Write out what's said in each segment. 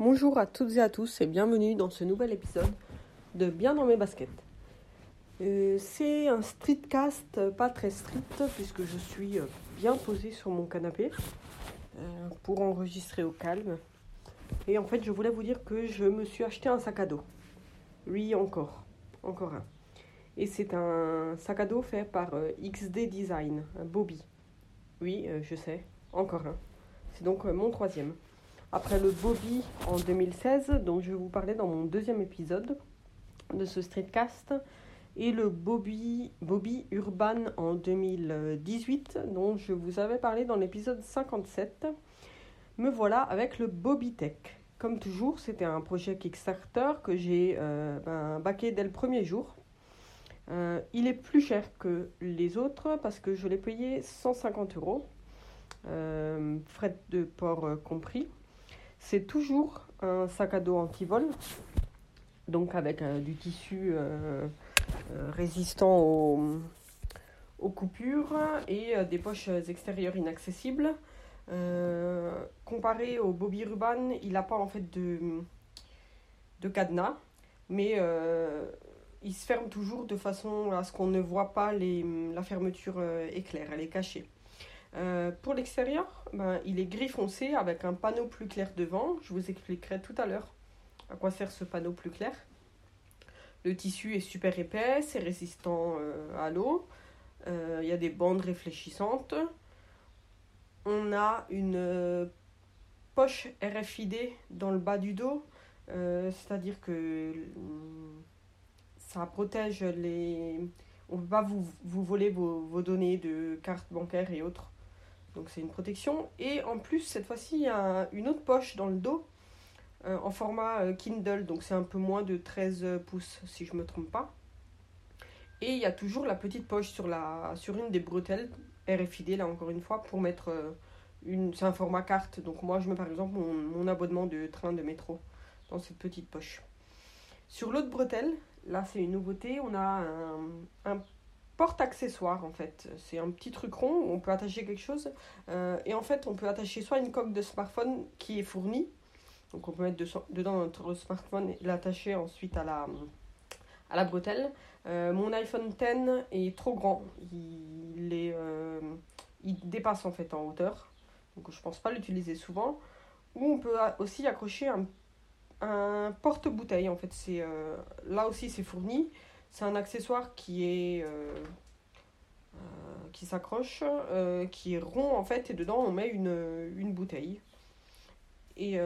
Bonjour à toutes et à tous et bienvenue dans ce nouvel épisode de Bien dans mes baskets. Euh, c'est un streetcast pas très strict puisque je suis euh, bien posée sur mon canapé euh, pour enregistrer au calme. Et en fait, je voulais vous dire que je me suis acheté un sac à dos. Oui, encore. Encore un. Et c'est un sac à dos fait par XD Design, Bobby. Oui, je sais, encore un. C'est donc mon troisième. Après le Bobby en 2016, dont je vais vous parler dans mon deuxième épisode de ce streetcast, et le Bobby, Bobby Urban en 2018, dont je vous avais parlé dans l'épisode 57, me voilà avec le Bobby Tech. Comme toujours, c'était un projet Kickstarter que j'ai euh, ben, baqué dès le premier jour. Euh, il est plus cher que les autres parce que je l'ai payé 150 euros, euh, frais de port compris. C'est toujours un sac à dos anti-vol, donc avec euh, du tissu euh, euh, résistant aux, coupures et des poches extérieures inaccessibles. comparé au Bobby Ruban, il n'a pas en fait de, de cadenas, mais il se ferme toujours de façon à ce qu'on ne voit pas la fermeture éclair, elle est cachée. Euh, pour l'extérieur, ben, il est gris foncé avec un panneau plus clair devant. Je vous expliquerai tout à l'heure à quoi sert ce panneau plus clair. Le tissu est super épais, c'est résistant euh, à l'eau. Euh, il y a des bandes réfléchissantes. On a une poche RFID dans le bas du dos, c'est-à-dire que ça protège les... On ne peut pas vous, vous voler vos, vos données de cartes bancaires et autres donc c'est une protection. Et en plus, cette fois-ci, il y a une autre poche dans le dos euh, en format euh, Kindle. Donc c'est un peu moins de 13 pouces si je ne me trompe pas. Et il y a toujours la petite poche sur, la, sur une des bretelles RFID, là encore une fois, pour mettre euh, une... C'est un format carte. Donc moi, je mets par exemple mon, abonnement de train de métro dans cette petite poche. Sur l'autre bretelle, là c'est une nouveauté, on a un porte-accessoire en fait. C'est un petit truc rond où on peut attacher quelque chose. Euh, et en fait, on peut attacher soit une coque de smartphone qui est fournie. Donc on peut mettre dedans notre smartphone et l'attacher ensuite à la, à la bretelle. Euh, mon iPhone X est trop grand. Il, est, euh, il dépasse en fait en hauteur. Donc je pense pas l'utiliser souvent. Ou on peut aussi accrocher un, un porte-bouteille. En fait, c'est là aussi c'est fourni. C'est un accessoire qui euh, euh, s'accroche, euh, qui est rond en fait, et dedans on met une, une bouteille. Et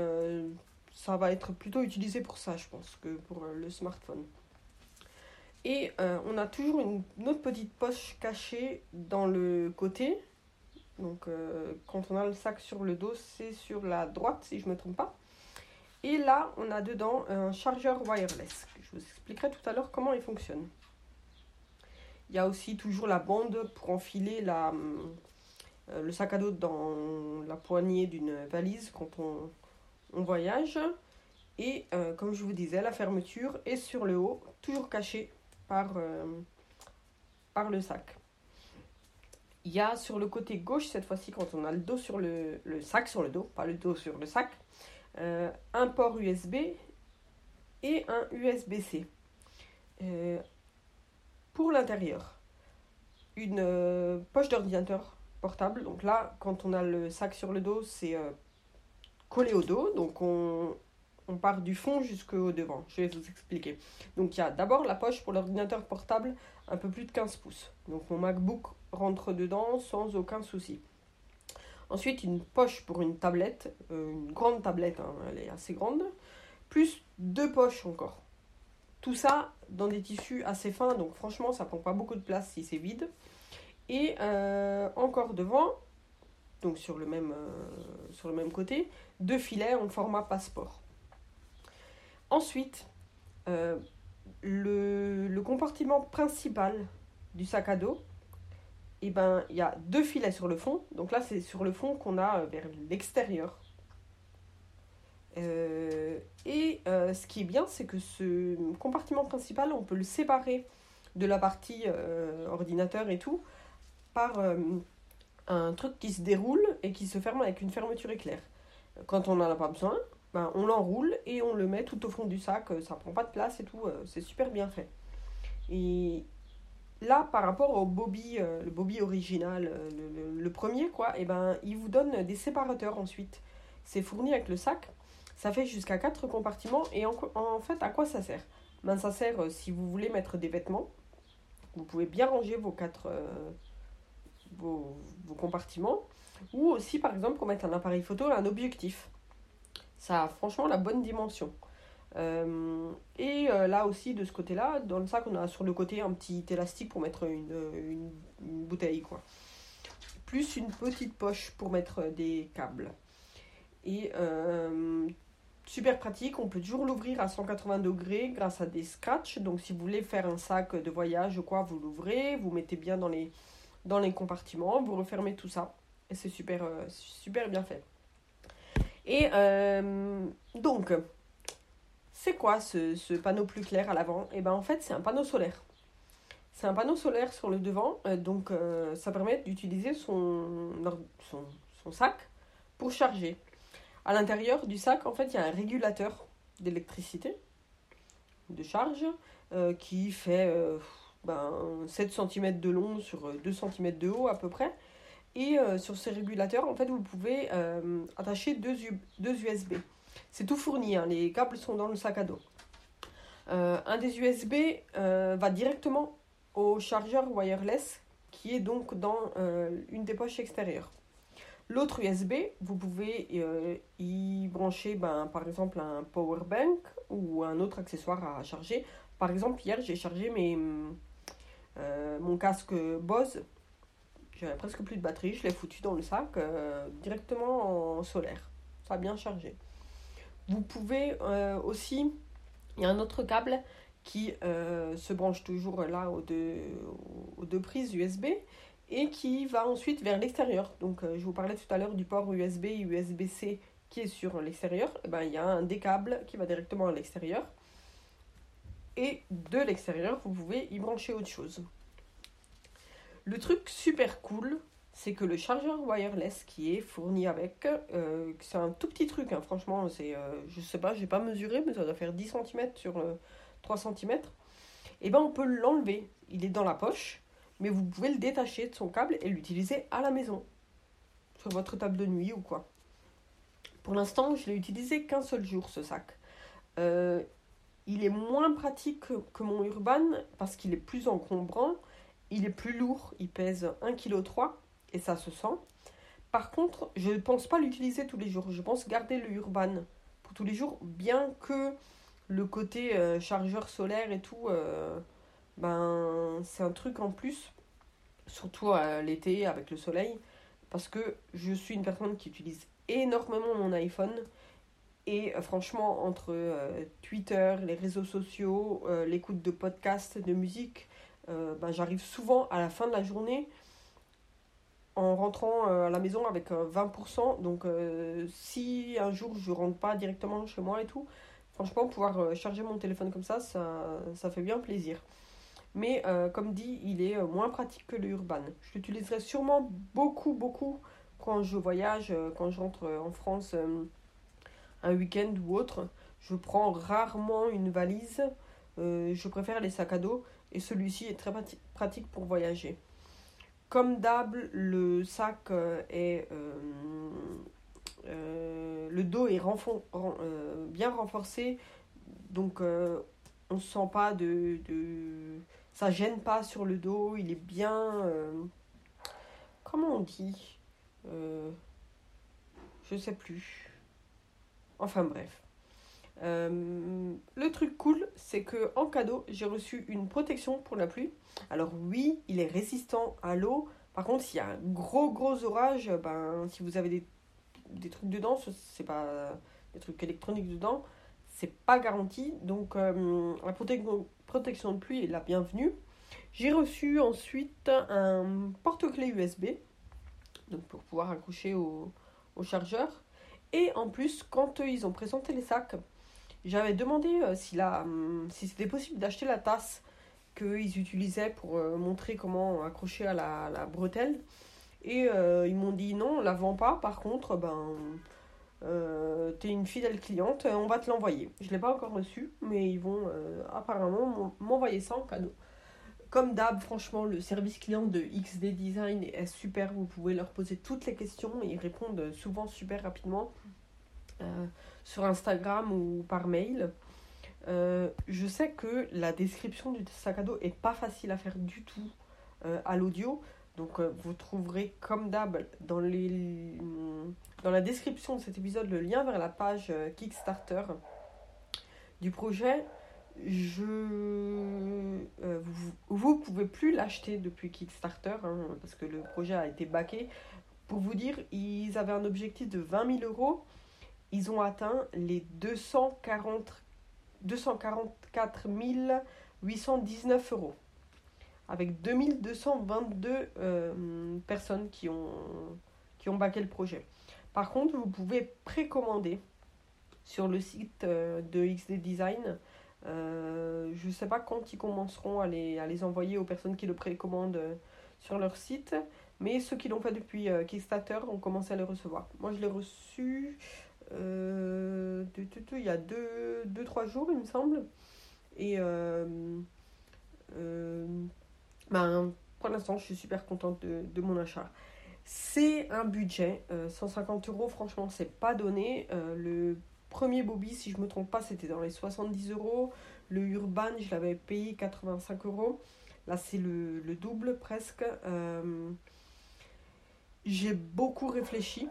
ça va être plutôt utilisé pour ça, je pense, que pour le smartphone. Et on a toujours une, autre petite poche cachée dans le côté. Donc quand on a le sac sur le dos, c'est sur la droite si je ne me trompe pas. Et là, on a dedans un chargeur wireless. Je vous expliquerai tout à l'heure comment il fonctionne. Il y a aussi toujours la bande pour enfiler la, euh, le sac à dos dans la poignée d'une valise quand on, voyage. Et euh, comme je vous disais, la fermeture est sur le haut, toujours cachée par, euh, par le sac. Il y a sur le côté gauche, cette fois-ci, quand on a le dos sur le, le, sac, sur le dos, pas le dos sur le sac, un port USB et un USB-C. Euh, pour l'intérieur, une euh, poche d'ordinateur portable. Donc là, quand on a le sac sur le dos, c'est euh, collé au dos. Donc on, on part du fond jusqu'au devant. Je vais vous expliquer. Donc il y a d'abord la poche pour l'ordinateur portable, un peu plus de 15 pouces. Donc mon MacBook rentre dedans sans aucun souci. Ensuite, une poche pour une tablette, une grande tablette, hein, elle est assez grande plus deux poches encore. Tout ça dans des tissus assez fins, donc franchement, ça prend pas beaucoup de place si c'est vide. Et euh, encore devant, donc sur le, même, euh, sur le même côté, deux filets en format passeport. Ensuite, euh, le, le, compartiment principal du sac à dos, et eh ben, il y a deux filets sur le fond. Donc là, c'est sur le fond qu'on a vers l'extérieur euh, et euh, ce qui est bien, c'est que ce compartiment principal, on peut le séparer de la partie euh, ordinateur et tout par un truc qui se déroule et qui se ferme avec une fermeture éclair. Quand on n'en a pas besoin, ben, on l'enroule et on le met tout au fond du sac. Ça prend pas de place et tout. C'est super bien fait. Là, par rapport au Bobby, le Bobby original, le, premier, quoi, et ben, il vous donne des séparateurs ensuite. C'est fourni avec le sac. Ça fait jusqu'à 4 compartiments. Et en, fait, à quoi ça sert? Ben, Ça sert si vous voulez mettre des vêtements. Vous pouvez bien ranger vos quatre vos, compartiments. Ou aussi, par exemple, pour mettre un appareil photo et un objectif. Ça a franchement la bonne dimension. Euh, et euh, là aussi, de ce côté-là, dans le sac, on a sur le côté un petit élastique pour mettre une, une, bouteille. quoi. Plus une petite poche pour mettre des câbles. Et euh, super pratique, on peut toujours l'ouvrir à 180 degrés grâce à des scratchs. Donc si vous voulez faire un sac de voyage ou quoi, vous l'ouvrez, vous mettez bien dans les, dans les compartiments, vous refermez tout ça. Et c'est super, euh, super bien fait. Et euh, donc, c'est quoi ce, ce, panneau plus clair à l'avant? Et eh ben en fait, c'est un panneau solaire. C'est un panneau solaire sur le devant, euh, donc ça permet d'utiliser son, sac pour charger. À l'intérieur du sac, en fait, il y a un régulateur d'électricité, de charge, qui fait ben, 7 cm de long sur 2 cm de haut à peu près. Et euh, sur ces régulateurs, en fait, vous pouvez euh, attacher deux USB. C'est tout fourni, hein, les câbles sont dans le sac à dos. Euh, un des USB va directement au chargeur wireless qui est donc dans une des poches extérieures. L'autre USB, vous pouvez y brancher ben, par exemple un power bank ou un autre accessoire à charger. Par exemple, hier j'ai chargé mes, euh, mon casque Bose, j'avais presque plus de batterie, je l'ai foutu dans le sac euh, directement en solaire. Ça a bien chargé. Vous pouvez euh, aussi, il y a un autre câble qui se branche toujours là aux deux, aux deux prises USB et qui va ensuite vers l'extérieur. Donc je vous parlais tout à l'heure du port USB et USB-C qui est sur l'extérieur. Eh ben, il y a un des câbles qui va directement à l'extérieur et de l'extérieur, vous pouvez y brancher autre chose. Le truc super cool, c'est que le chargeur wireless qui est fourni avec, euh, c'est un tout petit truc, hein, franchement, c'est, euh, je sais pas, j'ai pas mesuré, mais ça doit faire 10 cm sur 3 cm. Et ben on peut l'enlever, il est dans la poche, mais vous pouvez le détacher de son câble et l'utiliser à la maison, sur votre table de nuit ou quoi. Pour l'instant, je l'ai utilisé qu'un seul jour ce sac. Euh, il est moins pratique que, mon Urban parce qu'il est plus encombrant, il est plus lourd, il pèse 1,3 kg et ça se sent. Par contre, je ne pense pas l'utiliser tous les jours. Je pense garder le Urban pour tous les jours, bien que le côté euh, chargeur solaire et tout, euh, ben c'est un truc en plus, surtout à l'été avec le soleil, parce que je suis une personne qui utilise énormément mon iPhone et euh, franchement, entre euh, Twitter, les réseaux sociaux, euh, l'écoute de podcasts, de musique, ben, j'arrive souvent à la fin de la journée en rentrant à la maison avec 20%. Donc si un jour je rentre pas directement chez moi et tout, franchement, pouvoir charger mon téléphone comme ça, ça, fait bien plaisir. Mais comme dit, il est moins pratique que le Urban. Je l'utiliserai sûrement beaucoup, beaucoup quand je voyage, quand je rentre en France un week-end ou autre. Je prends rarement une valise. Euh, je préfère les sacs à dos et celui-ci est très pratique pour voyager. Comme d'hab, le sac euh, est euh, le dos est bien renforcé, donc on ne sent pas de, de, ça gêne pas sur le dos. Il est bien, comment on dit, je sais plus. Enfin bref. Euh, le truc cool, c'est que en cadeau, j'ai reçu une protection pour la pluie. Alors oui, il est résistant à l'eau. Par contre, s'il y a un gros gros orage, ben si vous avez des, trucs dedans, c'est pas des trucs électroniques dedans, c'est pas garanti. Donc euh, la protection de pluie est la bienvenue. J'ai reçu ensuite un porte-clés USB, donc pour pouvoir accrocher au, au chargeur. Et en plus, quand ils ont présenté les sacs, j'avais demandé euh, si, hum, si c'était possible d'acheter la tasse qu'ils utilisaient pour euh, montrer comment accrocher à la, bretelle. Et euh, ils m'ont dit non, on la vend pas. Par contre, ben, euh, tu es une fidèle cliente, on va te l'envoyer. Je ne l'ai pas encore reçu, mais ils vont apparemment m'envoyer ça en cadeau. Comme d'hab, franchement, le service client de XD Design est super. Vous pouvez leur poser toutes les questions ils répondent souvent super rapidement sur Instagram ou par mail. je sais que la description du sac à dos est pas facile à faire du tout à l'audio. Donc euh, vous trouverez comme d'hab dans, dans la description de cet épisode le lien vers la page euh, Kickstarter du projet. Je, euh, vous, ne pouvez plus l'acheter depuis Kickstarter hein, parce que le projet a été baqué. Pour vous dire, ils avaient un objectif de 20 000 euros. Ils ont atteint les 240, 244 819 euros avec 2222 euh, personnes qui ont, qui ont baqué le projet. Par contre, vous pouvez précommander sur le site euh, de XD Design. Euh, je ne sais pas quand ils commenceront à les, à les envoyer aux personnes qui le précommandent sur leur site, mais ceux qui l'ont fait depuis Kickstarter ont commencé à le recevoir. Moi, je l'ai reçu il y a 2-3 deux, jours, il me semble. Et ben, pour l'instant, je suis super contente de, mon achat. C'est un budget, 150 euh, euros, franchement, c'est pas donné. Euh, le premier Bobby, si je me trompe pas, c'était dans les 70 euros. Le Urban, je l'avais payé 85 euros. Là, c'est le, double presque. Euh, j'ai beaucoup réfléchi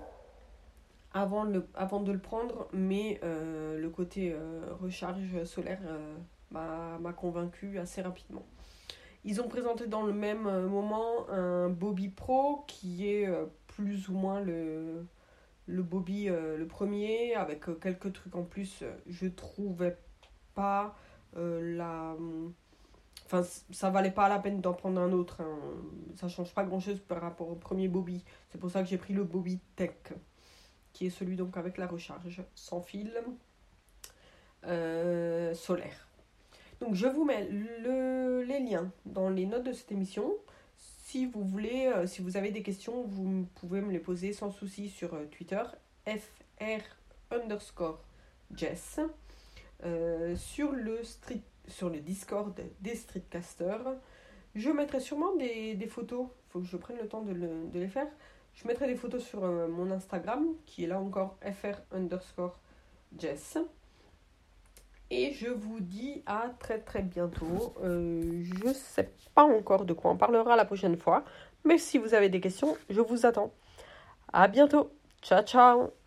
avant, le, avant de le prendre, mais le côté recharge solaire m'a convaincu assez rapidement. Ils ont présenté dans le même euh, moment un Bobby Pro qui est euh, plus ou moins le, le Bobby euh, le premier avec quelques trucs en plus. Je trouvais pas la. Enfin, ça valait pas la peine d'en prendre un autre. Hein. Ça change pas grand chose par rapport au premier Bobby. C'est pour ça que j'ai pris le Bobby Tech qui est celui donc avec la recharge sans fil solaire. Donc je vous mets le, les liens dans les notes de cette émission. Si vous voulez, euh, si vous avez des questions, vous pouvez me les poser sans souci sur euh, Twitter, fr underscore Jess, euh, sur, le street, sur le Discord des Streetcasters. Je mettrai sûrement des, photos, il faut que je prenne le temps de, les faire. Je mettrai des photos sur mon Instagram, qui est là encore fr underscore Jess. Et je vous dis à très très bientôt. Euh, je ne sais pas encore de quoi on parlera la prochaine fois. Mais si vous avez des questions, je vous attends. À bientôt. Ciao ciao